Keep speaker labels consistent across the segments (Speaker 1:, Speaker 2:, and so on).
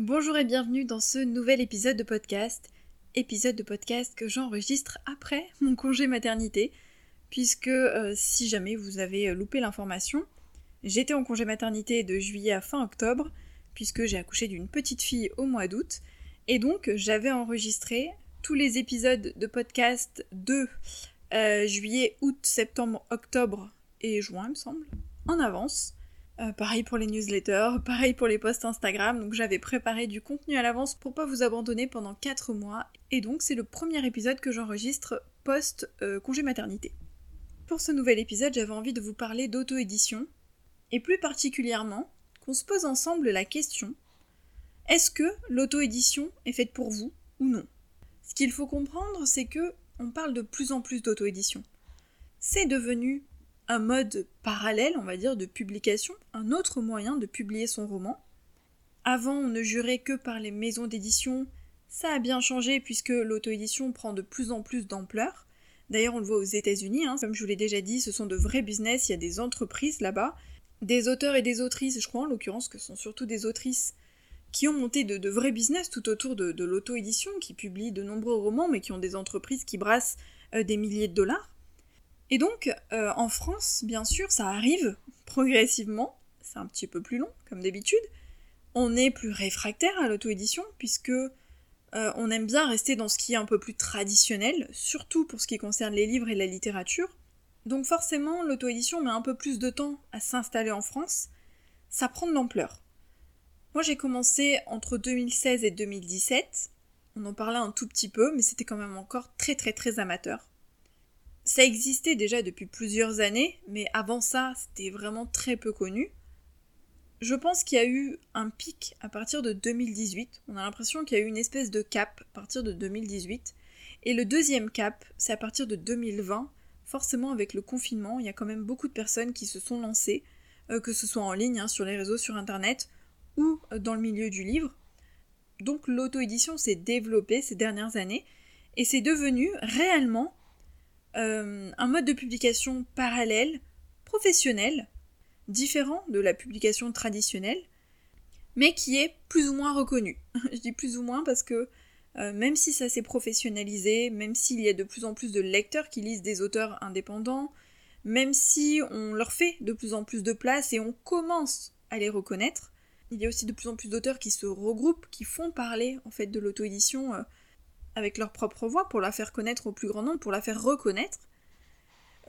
Speaker 1: Bonjour et bienvenue dans ce nouvel épisode de podcast. Épisode de podcast que j'enregistre après mon congé maternité, puisque euh, si jamais vous avez loupé l'information, j'étais en congé maternité de juillet à fin octobre, puisque j'ai accouché d'une petite fille au mois d'août, et donc j'avais enregistré tous les épisodes de podcast de euh, juillet, août, septembre, octobre et juin, il me semble, en avance. Euh, pareil pour les newsletters, pareil pour les posts Instagram, donc j'avais préparé du contenu à l'avance pour pas vous abandonner pendant 4 mois, et donc c'est le premier épisode que j'enregistre post-congé euh, maternité. Pour ce nouvel épisode, j'avais envie de vous parler d'auto-édition, et plus particulièrement qu'on se pose ensemble la question est-ce que l'auto-édition est faite pour vous ou non? Ce qu'il faut comprendre, c'est que on parle de plus en plus d'auto-édition. C'est devenu un mode parallèle, on va dire, de publication, un autre moyen de publier son roman. Avant, on ne jurait que par les maisons d'édition. Ça a bien changé puisque l'auto-édition prend de plus en plus d'ampleur. D'ailleurs, on le voit aux États-Unis, hein. comme je vous l'ai déjà dit, ce sont de vrais business, il y a des entreprises là-bas, des auteurs et des autrices, je crois en l'occurrence que ce sont surtout des autrices qui ont monté de, vrais business tout autour de, l'auto-édition, qui publient de nombreux romans, mais qui ont des entreprises qui brassent euh, des milliers de dollars. Et donc, euh, en France, bien sûr, ça arrive progressivement, c'est un petit peu plus long, comme d'habitude. On est plus réfractaire à l'auto-édition, puisque euh, on aime bien rester dans ce qui est un peu plus traditionnel, surtout pour ce qui concerne les livres et la littérature. Donc forcément, l'auto-édition met un peu plus de temps à s'installer en France, ça prend de l'ampleur. Moi j'ai commencé entre 2016 et 2017, on en parlait un tout petit peu, mais c'était quand même encore très très très amateur. Ça existait déjà depuis plusieurs années, mais avant ça, c'était vraiment très peu connu. Je pense qu'il y a eu un pic à partir de 2018. On a l'impression qu'il y a eu une espèce de cap à partir de 2018. Et le deuxième cap, c'est à partir de 2020. Forcément, avec le confinement, il y a quand même beaucoup de personnes qui se sont lancées, euh, que ce soit en ligne, hein, sur les réseaux, sur Internet, ou euh, dans le milieu du livre. Donc l'auto-édition s'est développée ces dernières années, et c'est devenu réellement euh, un mode de publication parallèle, professionnel, différent de la publication traditionnelle, mais qui est plus ou moins reconnu. Je dis plus ou moins parce que euh, même si ça s'est professionnalisé, même s'il y a de plus en plus de lecteurs qui lisent des auteurs indépendants, même si on leur fait de plus en plus de place et on commence à les reconnaître, il y a aussi de plus en plus d'auteurs qui se regroupent, qui font parler en fait de l'auto-édition euh, avec leur propre voix pour la faire connaître au plus grand nombre, pour la faire reconnaître.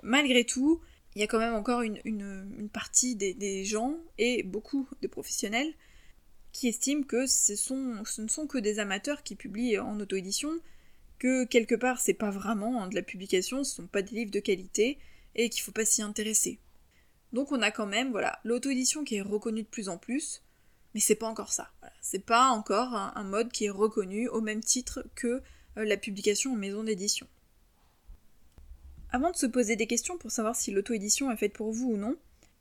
Speaker 1: Malgré tout, il y a quand même encore une, partie des, gens et beaucoup de professionnels qui estiment que ce, ne sont que des amateurs qui publient en auto-édition, que quelque part c'est pas vraiment de la publication, ce sont pas des livres de qualité et qu'il faut pas s'y intéresser. Donc on a quand même voilà l'auto-édition qui est reconnue de plus en plus, mais c'est pas encore ça. C'est pas encore un, mode qui est reconnu au même titre que la publication en maison d'édition. Avant de se poser des questions pour savoir si l'auto-édition est faite pour vous ou non,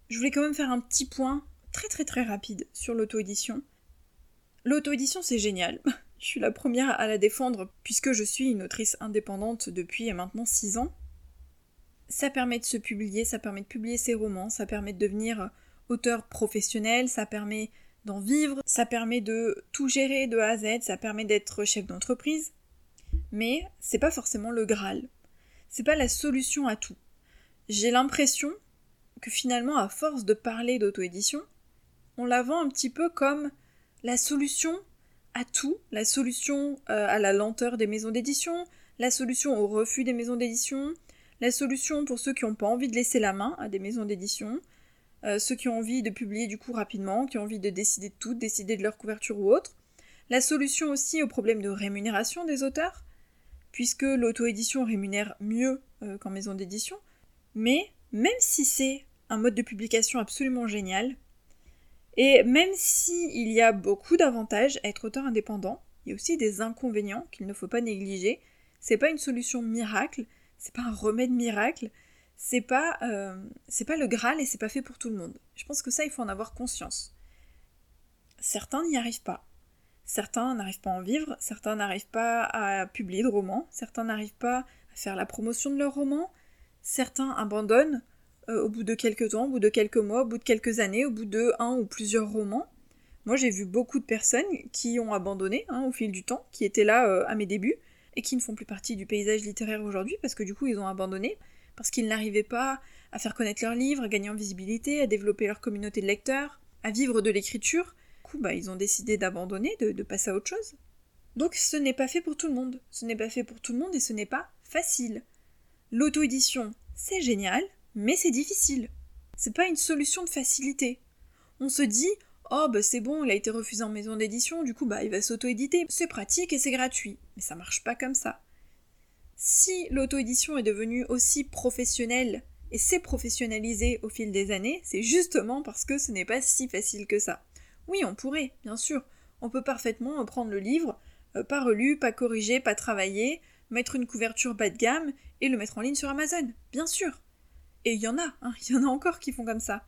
Speaker 1: je voulais quand même faire un petit point très très très rapide sur l'auto-édition. L'auto-édition c'est génial. je suis la première à la défendre puisque je suis une autrice indépendante depuis maintenant 6 ans. Ça permet de se publier, ça permet de publier ses romans, ça permet de devenir auteur professionnel, ça permet d'en vivre, ça permet de tout gérer de A à Z, ça permet d'être chef d'entreprise, mais c'est pas forcément le Graal. C'est pas la solution à tout. J'ai l'impression que finalement, à force de parler d'auto-édition, on la vend un petit peu comme la solution à tout, la solution euh, à la lenteur des maisons d'édition, la solution au refus des maisons d'édition, la solution pour ceux qui n'ont pas envie de laisser la main à des maisons d'édition, euh, ceux qui ont envie de publier du coup rapidement, qui ont envie de décider de tout, décider de leur couverture ou autre, la solution aussi au problème de rémunération des auteurs, puisque l'auto-édition rémunère mieux euh, qu'en maison d'édition, mais même si c'est un mode de publication absolument génial, et même s'il y a beaucoup d'avantages à être auteur indépendant, il y a aussi des inconvénients qu'il ne faut pas négliger. C'est pas une solution miracle, c'est pas un remède miracle, c'est pas, euh, pas le Graal et c'est pas fait pour tout le monde. Je pense que ça, il faut en avoir conscience. Certains n'y arrivent pas. Certains n'arrivent pas à en vivre, certains n'arrivent pas à publier de romans, certains n'arrivent pas à faire la promotion de leurs romans, certains abandonnent euh, au bout de quelques temps, au bout de quelques mois, au bout de quelques années, au bout de un ou plusieurs romans. Moi, j'ai vu beaucoup de personnes qui ont abandonné hein, au fil du temps, qui étaient là euh, à mes débuts, et qui ne font plus partie du paysage littéraire aujourd'hui, parce que du coup, ils ont abandonné, parce qu'ils n'arrivaient pas à faire connaître leurs livres, à gagner en visibilité, à développer leur communauté de lecteurs, à vivre de l'écriture. Coup, bah, ils ont décidé d'abandonner, de, de passer à autre chose. Donc ce n'est pas fait pour tout le monde. Ce n'est pas fait pour tout le monde et ce n'est pas facile. L'auto-édition, c'est génial, mais c'est difficile. C'est pas une solution de facilité. On se dit, oh bah c'est bon, il a été refusé en maison d'édition, du coup bah il va s'auto-éditer, c'est pratique et c'est gratuit. Mais ça marche pas comme ça. Si l'auto-édition est devenue aussi professionnelle et s'est professionnalisée au fil des années, c'est justement parce que ce n'est pas si facile que ça. Oui, on pourrait, bien sûr. On peut parfaitement prendre le livre, euh, pas relu, pas corrigé, pas travaillé, mettre une couverture bas de gamme et le mettre en ligne sur Amazon, bien sûr. Et il y en a, hein, il y en a encore qui font comme ça.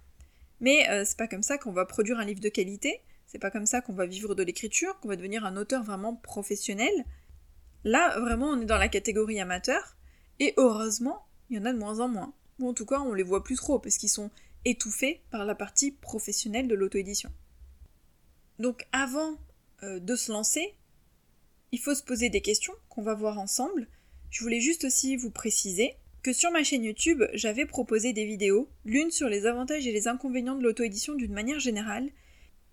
Speaker 1: Mais euh, c'est pas comme ça qu'on va produire un livre de qualité, c'est pas comme ça qu'on va vivre de l'écriture, qu'on va devenir un auteur vraiment professionnel. Là, vraiment, on est dans la catégorie amateur, et heureusement, il y en a de moins en moins. Ou en tout cas, on les voit plus trop, parce qu'ils sont étouffés par la partie professionnelle de l'auto-édition. Donc avant euh, de se lancer, il faut se poser des questions qu'on va voir ensemble. Je voulais juste aussi vous préciser que sur ma chaîne YouTube, j'avais proposé des vidéos, l'une sur les avantages et les inconvénients de l'auto-édition d'une manière générale,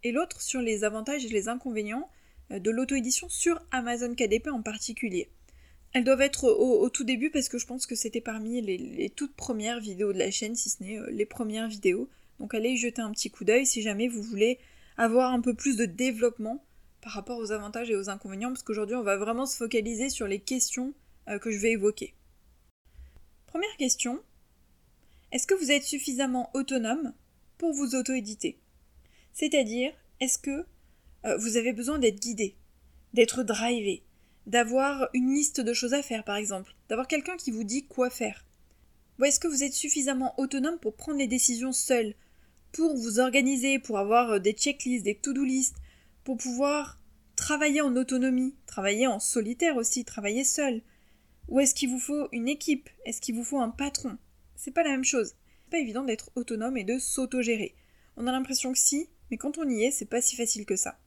Speaker 1: et l'autre sur les avantages et les inconvénients euh, de l'auto-édition sur Amazon KDP en particulier. Elles doivent être au, tout début parce que je pense que c'était parmi les, toutes premières vidéos de la chaîne, si ce n'est euh, les premières vidéos. Donc allez y jeter un petit coup d'œil si jamais vous voulez avoir un peu plus de développement par rapport aux avantages et aux inconvénients, parce qu'aujourd'hui on va vraiment se focaliser sur les questions euh, que je vais évoquer. Première question. Est-ce que vous êtes suffisamment autonome pour vous auto-éditer? C'est-à-dire, est-ce que euh, vous avez besoin d'être guidé, d'être drivé, d'avoir une liste de choses à faire par exemple, d'avoir quelqu'un qui vous dit quoi faire? Ou est-ce que vous êtes suffisamment autonome pour prendre les décisions seul, pour vous organiser, pour avoir euh, des checklists, des to-do lists, pour pouvoir travailler en autonomie, travailler en solitaire aussi, travailler seul Ou est-ce qu'il vous faut une équipe? Est-ce qu'il vous faut un patron? C'est pas la même chose. C'est pas évident d'être autonome et de s'autogérer. On a l'impression que si, mais quand on y est, c'est pas si facile que ça.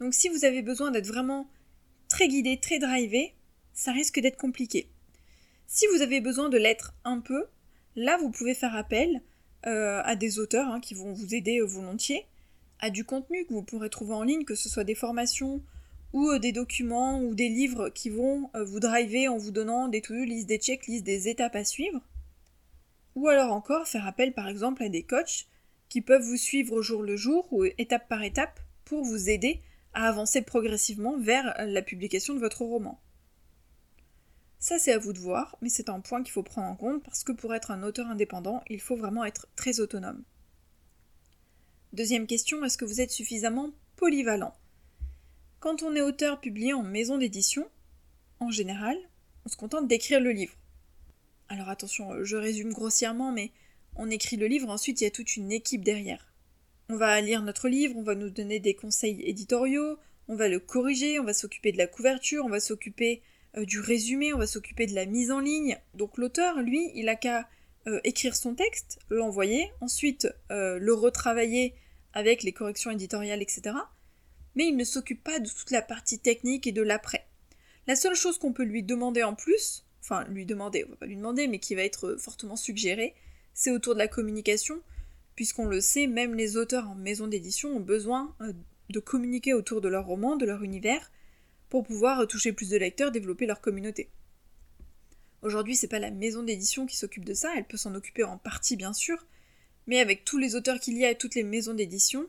Speaker 1: Donc si vous avez besoin d'être vraiment très guidé, très drivé, ça risque d'être compliqué. Si vous avez besoin de l'être un peu, là vous pouvez faire appel euh, à des auteurs hein, qui vont vous aider volontiers à du contenu que vous pourrez trouver en ligne, que ce soit des formations ou euh, des documents ou des livres qui vont euh, vous driver en vous donnant des to-do list, des checklists, des étapes à suivre. Ou alors encore faire appel par exemple à des coachs qui peuvent vous suivre au jour le jour ou étape par étape pour vous aider à avancer progressivement vers la publication de votre roman. Ça c'est à vous de voir, mais c'est un point qu'il faut prendre en compte parce que pour être un auteur indépendant, il faut vraiment être très autonome. Deuxième question, est-ce que vous êtes suffisamment polyvalent? Quand on est auteur publié en maison d'édition, en général, on se contente d'écrire le livre. Alors attention, je résume grossièrement, mais on écrit le livre, ensuite il y a toute une équipe derrière. On va lire notre livre, on va nous donner des conseils éditoriaux, on va le corriger, on va s'occuper de la couverture, on va s'occuper euh, du résumé, on va s'occuper de la mise en ligne. Donc l'auteur, lui, il a qu'à euh, écrire son texte, l'envoyer, ensuite euh, le retravailler avec les corrections éditoriales, etc. Mais il ne s'occupe pas de toute la partie technique et de l'après. La seule chose qu'on peut lui demander en plus, enfin lui demander, on va pas lui demander, mais qui va être fortement suggéré, c'est autour de la communication, puisqu'on le sait, même les auteurs en maison d'édition ont besoin de communiquer autour de leur roman, de leur univers, pour pouvoir toucher plus de lecteurs, développer leur communauté. Aujourd'hui, c'est pas la maison d'édition qui s'occupe de ça, elle peut s'en occuper en partie bien sûr, mais avec tous les auteurs qu'il y a et toutes les maisons d'édition,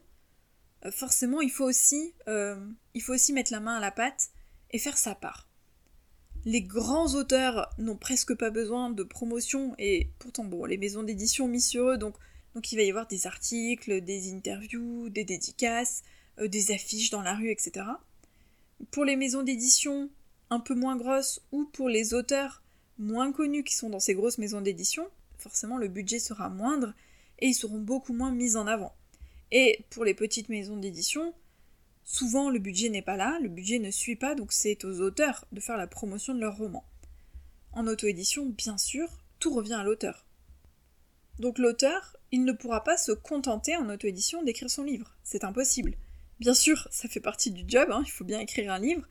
Speaker 1: euh, forcément il faut aussi euh, il faut aussi mettre la main à la pâte et faire sa part. Les grands auteurs n'ont presque pas besoin de promotion et pourtant bon les maisons d'édition mis sur eux donc donc il va y avoir des articles, des interviews, des dédicaces, euh, des affiches dans la rue, etc. Pour les maisons d'édition un peu moins grosses ou pour les auteurs moins connus qui sont dans ces grosses maisons d'édition, forcément le budget sera moindre et ils seront beaucoup moins mis en avant. Et pour les petites maisons d'édition, souvent le budget n'est pas là, le budget ne suit pas, donc c'est aux auteurs de faire la promotion de leur roman. En auto-édition, bien sûr, tout revient à l'auteur. Donc l'auteur, il ne pourra pas se contenter en auto-édition d'écrire son livre, c'est impossible. Bien sûr, ça fait partie du job, hein, il faut bien écrire un livre,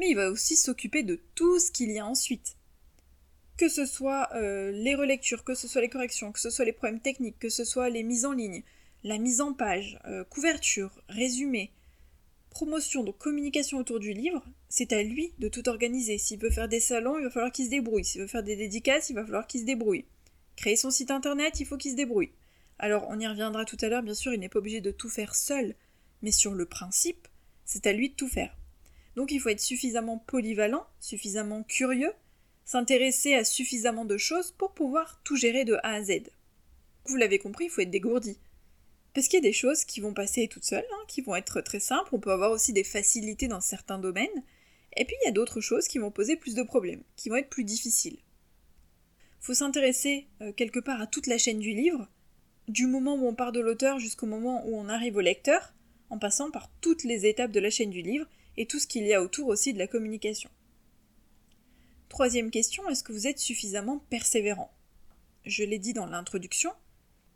Speaker 1: mais il va aussi s'occuper de tout ce qu'il y a ensuite. Que ce soit euh, les relectures, que ce soit les corrections, que ce soit les problèmes techniques, que ce soit les mises en ligne, la mise en page, euh, couverture, résumé, promotion, donc communication autour du livre, c'est à lui de tout organiser. S'il veut faire des salons, il va falloir qu'il se débrouille. S'il veut faire des dédicaces, il va falloir qu'il se débrouille. Créer son site internet, il faut qu'il se débrouille. Alors on y reviendra tout à l'heure, bien sûr, il n'est pas obligé de tout faire seul, mais sur le principe, c'est à lui de tout faire. Donc il faut être suffisamment polyvalent, suffisamment curieux, s'intéresser à suffisamment de choses pour pouvoir tout gérer de A à Z. Vous l'avez compris, il faut être dégourdi. Parce qu'il y a des choses qui vont passer toutes seules, hein, qui vont être très simples, on peut avoir aussi des facilités dans certains domaines, et puis il y a d'autres choses qui vont poser plus de problèmes, qui vont être plus difficiles. Il faut s'intéresser euh, quelque part à toute la chaîne du livre, du moment où on part de l'auteur jusqu'au moment où on arrive au lecteur, en passant par toutes les étapes de la chaîne du livre et tout ce qu'il y a autour aussi de la communication. Troisième question, est-ce que vous êtes suffisamment persévérant? Je l'ai dit dans l'introduction,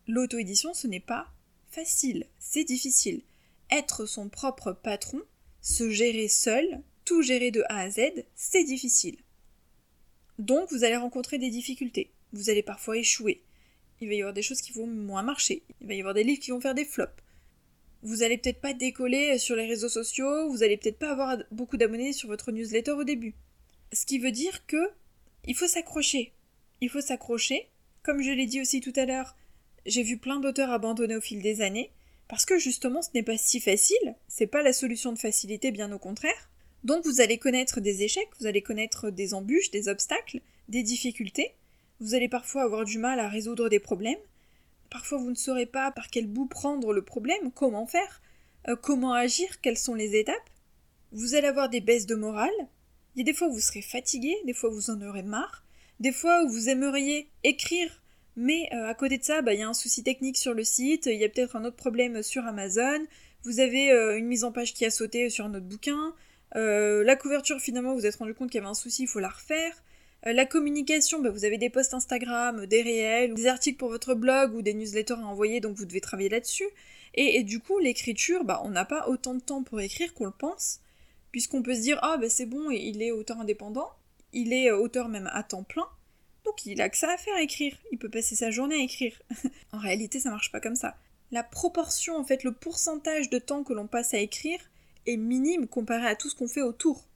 Speaker 1: l'auto-édition ce n'est pas facile, c'est difficile. Être son propre patron, se gérer seul, tout gérer de A à Z, c'est difficile. Donc vous allez rencontrer des difficultés, vous allez parfois échouer, il va y avoir des choses qui vont moins marcher, il va y avoir des livres qui vont faire des flops. Vous allez peut-être pas décoller sur les réseaux sociaux, vous allez peut-être pas avoir beaucoup d'abonnés sur votre newsletter au début. Ce qui veut dire que il faut s'accrocher. Il faut s'accrocher. Comme je l'ai dit aussi tout à l'heure, j'ai vu plein d'auteurs abandonner au fil des années, parce que justement ce n'est pas si facile, c'est pas la solution de facilité, bien au contraire. Donc vous allez connaître des échecs, vous allez connaître des embûches, des obstacles, des difficultés, vous allez parfois avoir du mal à résoudre des problèmes, parfois vous ne saurez pas par quel bout prendre le problème, comment faire, euh, comment agir, quelles sont les étapes. Vous allez avoir des baisses de morale, il y a des fois où vous serez fatigué, des fois où vous en aurez marre, des fois où vous aimeriez écrire, mais euh, à côté de ça, bah, il y a un souci technique sur le site, il y a peut-être un autre problème sur Amazon, vous avez euh, une mise en page qui a sauté sur un autre bouquin, la couverture finalement vous, vous êtes rendu compte qu'il y avait un souci, il faut la refaire. Euh, la communication, bah, vous avez des posts Instagram, des réels, des articles pour votre blog ou des newsletters à envoyer, donc vous devez travailler là-dessus. Et, du coup, l'écriture, bah, on n'a pas autant de temps pour écrire qu'on le pense, puisqu'on peut se dire ah bah c'est bon, il est auteur indépendant, il est euh, auteur même à temps plein, donc il a que ça à faire à écrire, il peut passer sa journée à écrire. en réalité, ça marche pas comme ça. La proportion, en fait, le pourcentage de temps que l'on passe à écrire est minime comparé à tout ce qu'on fait autour.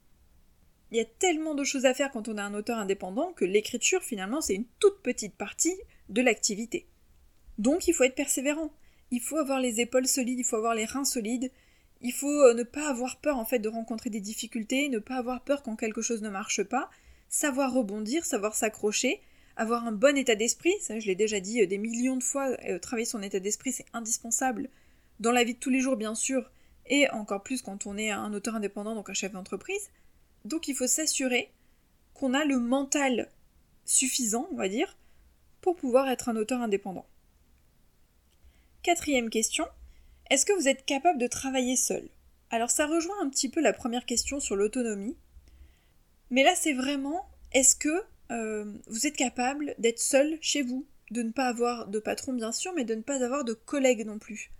Speaker 1: Il y a tellement de choses à faire quand on est un auteur indépendant que l'écriture, finalement, c'est une toute petite partie de l'activité. Donc il faut être persévérant. Il faut avoir les épaules solides, il faut avoir les reins solides. Il faut euh, ne pas avoir peur en fait de rencontrer des difficultés, ne pas avoir peur quand quelque chose ne marche pas, savoir rebondir, savoir s'accrocher, avoir un bon état d'esprit, ça je l'ai déjà dit euh, des millions de fois, euh, travailler son état d'esprit c'est indispensable dans la vie de tous les jours bien sûr, et encore plus quand on est un auteur indépendant, donc un chef d'entreprise. Donc il faut s'assurer qu'on a le mental suffisant, on va dire, pour pouvoir être un auteur indépendant. Quatrième question, est-ce que vous êtes capable de travailler seul? Alors ça rejoint un petit peu la première question sur l'autonomie, mais là c'est vraiment, est-ce que euh, vous êtes capable d'être seul chez vous, de ne pas avoir de patron bien sûr, mais de ne pas avoir de collègues non plus.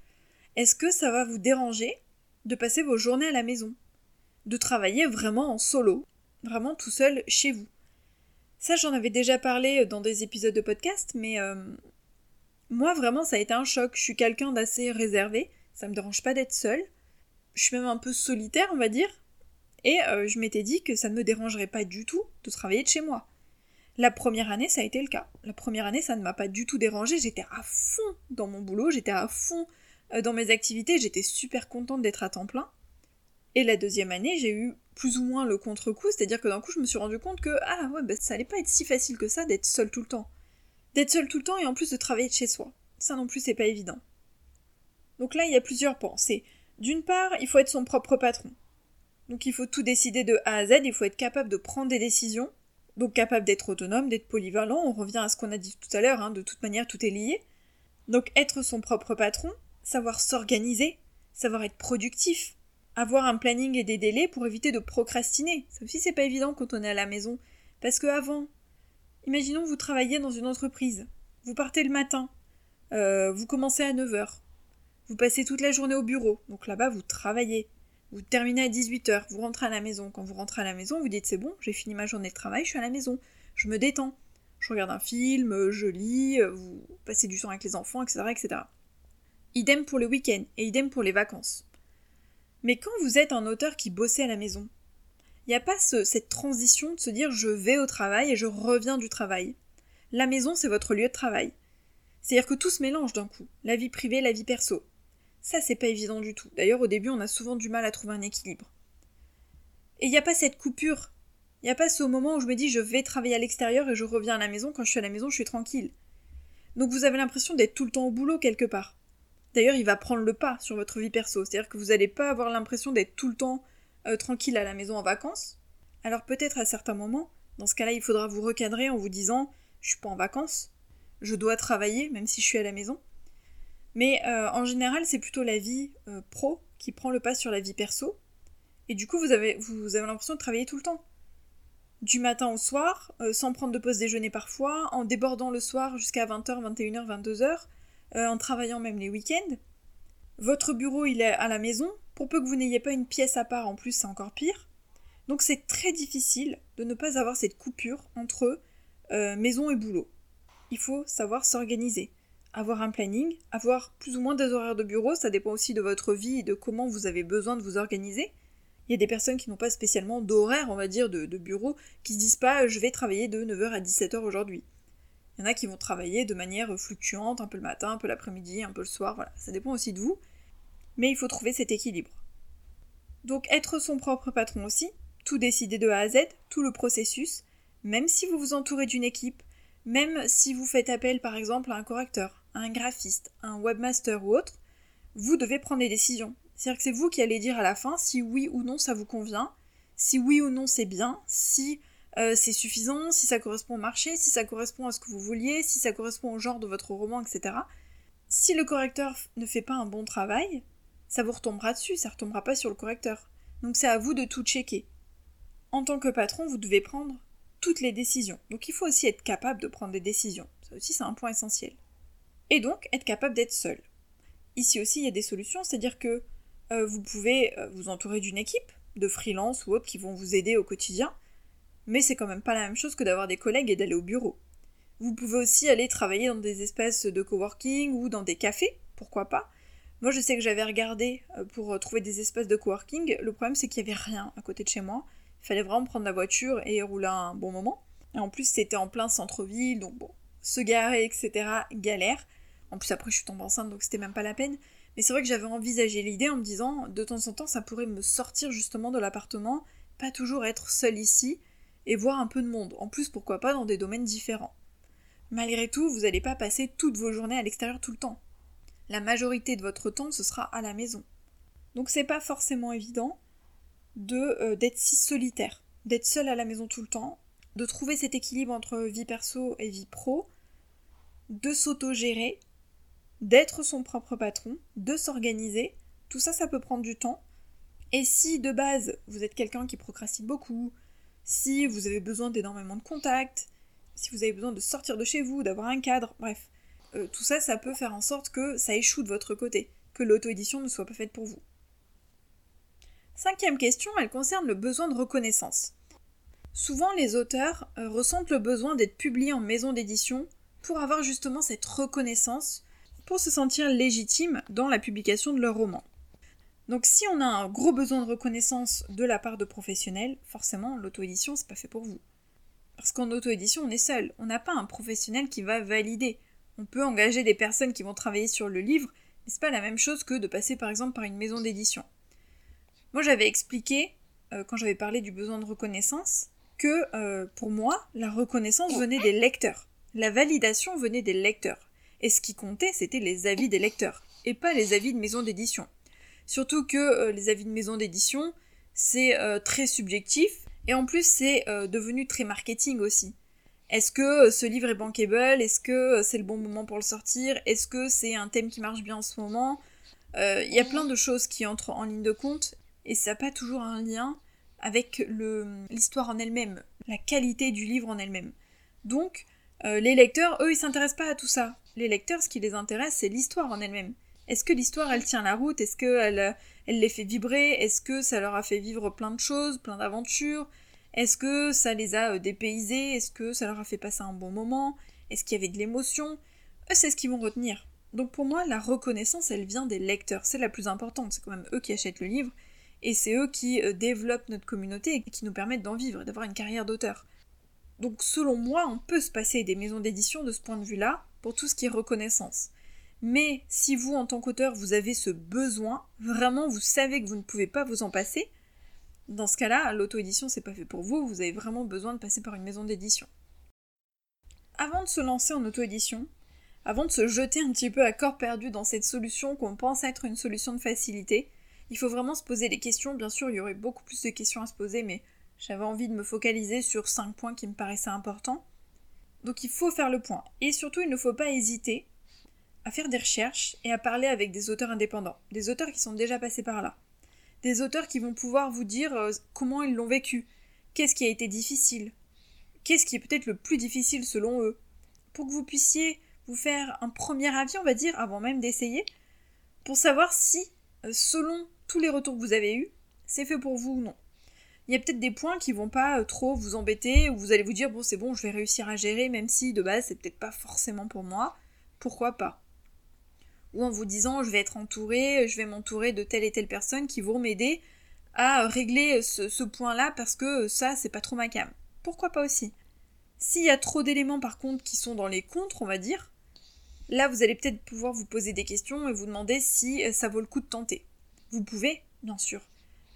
Speaker 1: Est-ce que ça va vous déranger de passer vos journées à la maison? De travailler vraiment en solo, vraiment tout seul chez vous. Ça, j'en avais déjà parlé dans des épisodes de podcast, mais euh, moi, vraiment, ça a été un choc. Je suis quelqu'un d'assez réservé, ça me dérange pas d'être seule. Je suis même un peu solitaire, on va dire. Et euh, je m'étais dit que ça ne me dérangerait pas du tout de travailler de chez moi. La première année, ça a été le cas. La première année, ça ne m'a pas du tout dérangé. J'étais à fond dans mon boulot, j'étais à fond euh, dans mes activités, j'étais super contente d'être à temps plein. Et la deuxième année, j'ai eu plus ou moins le contre-coup, c'est-à-dire que d'un coup, je me suis rendu compte que, ah ouais, bah, ça allait pas être si facile que ça d'être seul tout le temps. D'être seul tout le temps et en plus de travailler de chez soi. Ça non plus, c'est pas évident. Donc là, il y a plusieurs pensées. D'une part, il faut être son propre patron. Donc il faut tout décider de A à Z, il faut être capable de prendre des décisions, donc capable d'être autonome, d'être polyvalent, on revient à ce qu'on a dit tout à l'heure, hein, de toute manière tout est lié. Donc être son propre patron, savoir s'organiser, savoir être productif, avoir un planning et des délais pour éviter de procrastiner. Ça aussi, c'est pas évident quand on est à la maison. Parce que avant, imaginons vous travaillez dans une entreprise. Vous partez le matin. Euh, vous commencez à 9h. Vous passez toute la journée au bureau, donc là-bas vous travaillez. Vous terminez à 18h, vous rentrez à la maison. Quand vous rentrez à la maison, vous dites c'est bon, j'ai fini ma journée de travail, je suis à la maison. Je me détends. Je regarde un film, je lis, vous passez du temps avec les enfants, etc. etc. Idem pour le week-end et idem pour les vacances. Mais quand vous êtes un auteur qui bossait à la maison, il n'y a pas cette transition de se dire je vais au travail et je reviens du travail. La maison, c'est votre lieu de travail. C'est-à-dire que tout se mélange d'un coup, la vie privée, la vie perso. Ça, c'est pas évident du tout. D'ailleurs, au début, on a souvent du mal à trouver un équilibre. Et il n'y a pas cette coupure. Il n'y a pas ce moment où je me dis je vais travailler à l'extérieur et je reviens à la maison. Quand je suis à la maison, je suis tranquille. Donc vous avez l'impression d'être tout le temps au boulot quelque part. D'ailleurs, il va prendre le pas sur votre vie perso. C'est-à-dire que vous n'allez pas avoir l'impression d'être tout le temps euh, tranquille à la maison en vacances. Alors peut-être à certains moments, dans ce cas-là, il faudra vous recadrer en vous disant je suis pas en vacances, je dois travailler même si je suis à la maison. Mais euh, en général, c'est plutôt la vie euh, pro qui prend le pas sur la vie perso. Et du coup, vous avez, vous avez l'impression de travailler tout le temps. Du matin au soir, sans prendre de pause déjeuner parfois, en débordant le soir jusqu'à 20h, 21h, 22h, en travaillant même les week-ends. Votre bureau, il est à la maison, pour peu que vous n'ayez pas une pièce à part en plus, c'est encore pire. Donc c'est très difficile de ne pas avoir cette coupure entre euh, maison et boulot. Il faut savoir s'organiser, avoir un planning, avoir plus ou moins des horaires de bureau, ça dépend aussi de votre vie et de comment vous avez besoin de vous organiser. Il y a des personnes qui n'ont pas spécialement d'horaire, on va dire, de, de, bureau, qui se disent pas je vais travailler de 9h à 17h aujourd'hui. Il y en a qui vont travailler de manière fluctuante, un peu le matin, un peu l'après-midi, un peu le soir, voilà. Ça dépend aussi de vous mais il faut trouver cet équilibre. Donc être son propre patron aussi, tout décider de A à Z, tout le processus, même si vous vous entourez d'une équipe, même si vous faites appel par exemple à un correcteur, à un graphiste, à un webmaster ou autre, vous devez prendre des décisions. C'est-à-dire que c'est vous qui allez dire à la fin si oui ou non ça vous convient, si oui ou non c'est bien, si euh, c'est suffisant, si ça correspond au marché, si ça correspond à ce que vous vouliez, si ça correspond au genre de votre roman, etc. Si le correcteur ne fait pas un bon travail, ça vous retombera dessus, ça retombera pas sur le correcteur. Donc c'est à vous de tout checker. En tant que patron, vous devez prendre toutes les décisions. Donc il faut aussi être capable de prendre des décisions. Ça aussi c'est un point essentiel. Et donc être capable d'être seul. Ici aussi il y a des solutions, c'est-à-dire que euh, vous pouvez euh, vous entourer d'une équipe, de freelance ou autres qui vont vous aider au quotidien, mais c'est quand même pas la même chose que d'avoir des collègues et d'aller au bureau. Vous pouvez aussi aller travailler dans des espaces de coworking ou dans des cafés, pourquoi pas, moi, je sais que j'avais regardé euh, pour euh, trouver des espaces de coworking. Le problème, c'est qu'il n'y avait rien à côté de chez moi. Il fallait vraiment prendre la voiture et rouler un bon moment. Et en plus, c'était en plein centre-ville, donc bon, se garer, etc., galère. En plus, après, je suis tombée enceinte, donc c'était même pas la peine. Mais c'est vrai que j'avais envisagé l'idée en me disant, de temps en temps, ça pourrait me sortir justement de l'appartement, pas toujours être seule ici, et voir un peu de monde. En plus, pourquoi pas dans des domaines différents. Malgré tout, vous n'allez pas passer toutes vos journées à l'extérieur tout le temps la majorité de votre temps ce sera à la maison. Donc c'est pas forcément évident de euh, d'être si solitaire, d'être seul à la maison tout le temps, de trouver cet équilibre entre vie perso et vie pro, de s'auto-gérer, d'être son propre patron, de s'organiser. Tout ça, ça peut prendre du temps. Et si de base vous êtes quelqu'un qui procrastine beaucoup, si vous avez besoin d'énormément de contacts, si vous avez besoin de sortir de chez vous, d'avoir un cadre, bref, euh, tout ça, ça peut faire en sorte que ça échoue de votre côté, que l'auto-édition ne soit pas faite pour vous. Cinquième question, elle concerne le besoin de reconnaissance. Souvent, les auteurs euh, ressentent le besoin d'être publiés en maison d'édition pour avoir justement cette reconnaissance, pour se sentir légitime dans la publication de leur roman. Donc si on a un gros besoin de reconnaissance de la part de professionnels, forcément l'auto-édition c'est pas fait pour vous. Parce qu'en auto-édition on est seul, on n'a pas un professionnel qui va valider, on peut engager des personnes qui vont travailler sur le livre, mais c'est pas la même chose que de passer par exemple par une maison d'édition. Moi j'avais expliqué, euh, quand j'avais parlé du besoin de reconnaissance, que euh, pour moi, la reconnaissance venait des lecteurs. La validation venait des lecteurs. Et ce qui comptait, c'était les avis des lecteurs, et pas les avis de maison d'édition. Surtout que euh, les avis de maison d'édition, c'est très subjectif, et en plus c'est devenu très marketing aussi. Est-ce que euh, ce livre est bankable? Est-ce que euh, c'est le bon moment pour le sortir? Est-ce que c'est un thème qui marche bien en ce moment? Euh, Il y a plein de choses qui entrent en ligne de compte et ça n'a pas toujours un lien avec l'histoire en elle-même, la qualité du livre en elle-même. Donc, les lecteurs, eux, ils s'intéressent pas à tout ça. Les lecteurs, ce qui les intéresse, c'est l'histoire en elle-même. Est-ce que l'histoire, elle tient la route? Est-ce qu'elle elle les fait vibrer? Est-ce que ça leur a fait vivre plein de choses, plein d'aventures? Est-ce que ça les a euh, dépaysés? Est-ce que ça leur a fait passer un bon moment? Est-ce qu'il y avait de l'émotion? Eux, c'est ce qu'ils vont retenir. Donc pour moi, la reconnaissance, elle vient des lecteurs. C'est la plus importante. C'est quand même eux qui achètent le livre. Et c'est eux qui euh, développent notre communauté et qui nous permettent d'en vivre d'avoir une carrière d'auteur. Donc selon moi, on peut se passer des maisons d'édition de ce point de vue-là pour tout ce qui est reconnaissance. Mais si vous, en tant qu'auteur, vous avez ce besoin, vraiment vous savez que vous ne pouvez pas vous en passer, dans ce cas-là, l'auto-édition c'est pas fait pour vous, vous avez vraiment besoin de passer par une maison d'édition. Avant de se lancer en auto-édition, avant de se jeter un petit peu à corps perdu dans cette solution qu'on pense être une solution de facilité, il faut vraiment se poser des questions. Bien sûr, il y aurait beaucoup plus de questions à se poser, mais j'avais envie de me focaliser sur cinq points qui me paraissaient importants. Donc il faut faire le point. Et surtout, il ne faut pas hésiter à faire des recherches et à parler avec des auteurs indépendants, des auteurs qui sont déjà passés par là, des auteurs qui vont pouvoir vous dire euh, comment ils l'ont vécu, qu'est-ce qui a été difficile, qu'est-ce qui est peut-être le plus difficile selon eux, pour que vous puissiez vous faire un premier avis, on va dire, avant même d'essayer, pour savoir si, euh, selon tous les retours que vous avez eus, c'est fait pour vous ou non. Il y a peut-être des points qui vont pas euh, trop vous embêter, ou vous allez vous dire, bon, c'est bon, je vais réussir à gérer, même si de base, c'est peut-être pas forcément pour moi. Pourquoi pas? Ou en vous disant je vais être entouré, je vais m'entourer de telle et telle personne qui vont m'aider à régler ce, point-là parce que ça c'est pas trop ma cam. Pourquoi pas aussi? S'il y a trop d'éléments par contre qui sont dans les contres, on va dire, là vous allez peut-être pouvoir vous poser des questions et vous demander si ça vaut le coup de tenter. Vous pouvez, bien sûr.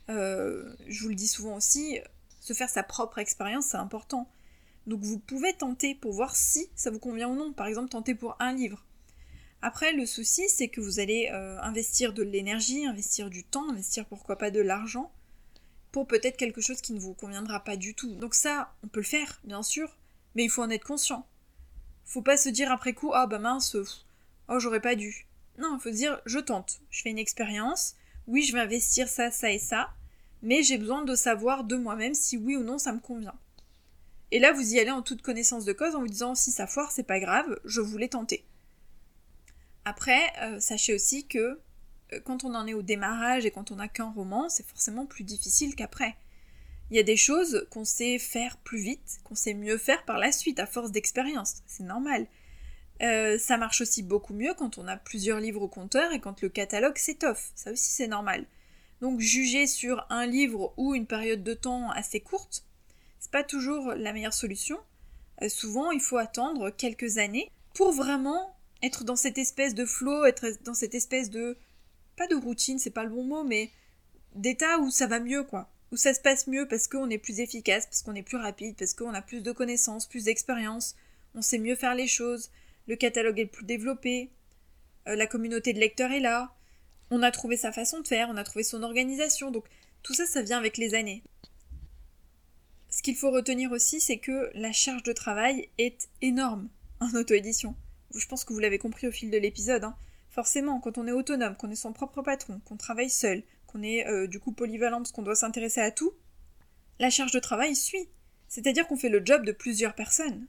Speaker 1: Euh, je vous le dis souvent aussi, se faire sa propre expérience c'est important. Donc vous pouvez tenter pour voir si ça vous convient ou non. Par exemple, tenter pour un livre. Après, le souci, c'est que vous allez euh, investir de l'énergie, investir du temps, investir pourquoi pas de l'argent, pour peut-être quelque chose qui ne vous conviendra pas du tout. Donc ça, on peut le faire, bien sûr, mais il faut en être conscient. Faut pas se dire après coup, ah bah mince, oh j'aurais pas dû. Non, il faut se dire, je tente, je fais une expérience, oui, je vais investir ça, ça et ça, mais j'ai besoin de savoir de moi-même si oui ou non ça me convient. Et là, vous y allez en toute connaissance de cause en vous disant, si ça foire, c'est pas grave, je voulais tenter. Après, euh, sachez aussi que euh, quand on en est au démarrage et quand on n'a qu'un roman, c'est forcément plus difficile qu'après. Il y a des choses qu'on sait faire plus vite, qu'on sait mieux faire par la suite, à force d'expérience. C'est normal. Euh, ça marche aussi beaucoup mieux quand on a plusieurs livres au compteur et quand le catalogue s'étoffe. Ça aussi, c'est normal. Donc, juger sur un livre ou une période de temps assez courte, c'est pas toujours la meilleure solution. souvent, il faut attendre quelques années pour vraiment être dans cette espèce de flow, être dans cette espèce de pas de routine, c'est pas le bon mot, mais d'état où ça va mieux quoi, où ça se passe mieux parce qu'on est plus efficace, parce qu'on est plus rapide, parce qu'on a plus de connaissances, plus d'expérience, on sait mieux faire les choses, le catalogue est plus développé, euh, la communauté de lecteurs est là, on a trouvé sa façon de faire, on a trouvé son organisation, donc tout ça, ça vient avec les années. Ce qu'il faut retenir aussi, c'est que la charge de travail est énorme en auto-édition je pense que vous l'avez compris au fil de l'épisode, hein. forcément, quand on est autonome, qu'on est son propre patron, qu'on travaille seul, qu'on est euh, du coup polyvalent parce qu'on doit s'intéresser à tout, la charge de travail suit. C'est-à-dire qu'on fait le job de plusieurs personnes.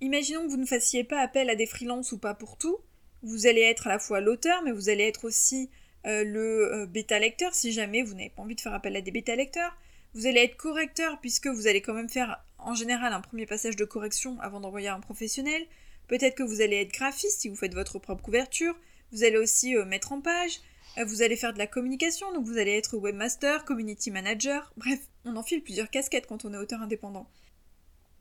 Speaker 1: Imaginons que vous ne fassiez pas appel à des freelances ou pas pour tout. Vous allez être à la fois l'auteur, mais vous allez être aussi euh, le euh, bêta-lecteur si jamais vous n'avez pas envie de faire appel à des bêta-lecteurs. Vous allez être correcteur puisque vous allez quand même faire en général un premier passage de correction avant d'envoyer un professionnel. Peut-être que vous allez être graphiste si vous faites votre propre couverture. Vous allez aussi euh, mettre en page. Euh, vous allez faire de la communication, donc vous allez être webmaster, community manager. Bref, on enfile plusieurs casquettes quand on est auteur indépendant.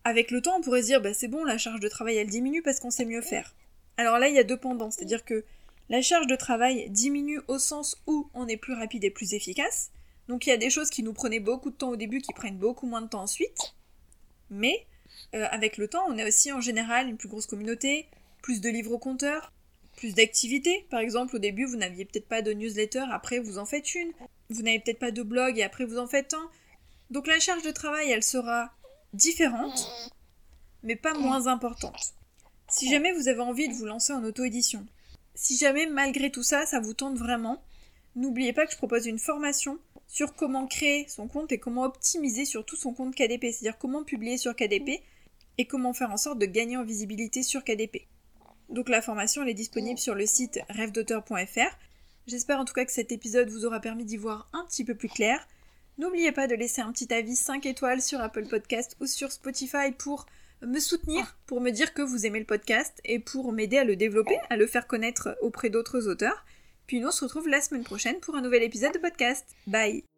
Speaker 1: Avec le temps, on pourrait se dire, bah c'est bon, la charge de travail elle diminue parce qu'on sait mieux faire. Alors là, il y a deux pendants, c'est-à-dire que la charge de travail diminue au sens où on est plus rapide et plus efficace. Donc il y a des choses qui nous prenaient beaucoup de temps au début qui prennent beaucoup moins de temps ensuite. Mais euh, avec le temps, on a aussi en général une plus grosse communauté, plus de livres au compteur, plus d'activités. Par exemple, au début, vous n'aviez peut-être pas de newsletter, après vous en faites une. Vous n'avez peut-être pas de blog et après vous en faites un. Donc la charge de travail, elle sera différente, mais pas moins importante. Si jamais vous avez envie de vous lancer en auto-édition, si jamais malgré tout ça, ça vous tente vraiment, n'oubliez pas que je propose une formation sur comment créer son compte et comment optimiser surtout son compte KDP, c'est-à-dire comment publier sur KDP et comment faire en sorte de gagner en visibilité sur KDP. Donc la formation elle est disponible sur le site rêvedauteur.fr. J'espère en tout cas que cet épisode vous aura permis d'y voir un petit peu plus clair. N'oubliez pas de laisser un petit avis 5 étoiles sur Apple Podcast ou sur Spotify pour me soutenir, pour me dire que vous aimez le podcast et pour m'aider à le développer, à le faire connaître auprès d'autres auteurs. Puis nous on se retrouve la semaine prochaine pour un nouvel épisode de podcast. Bye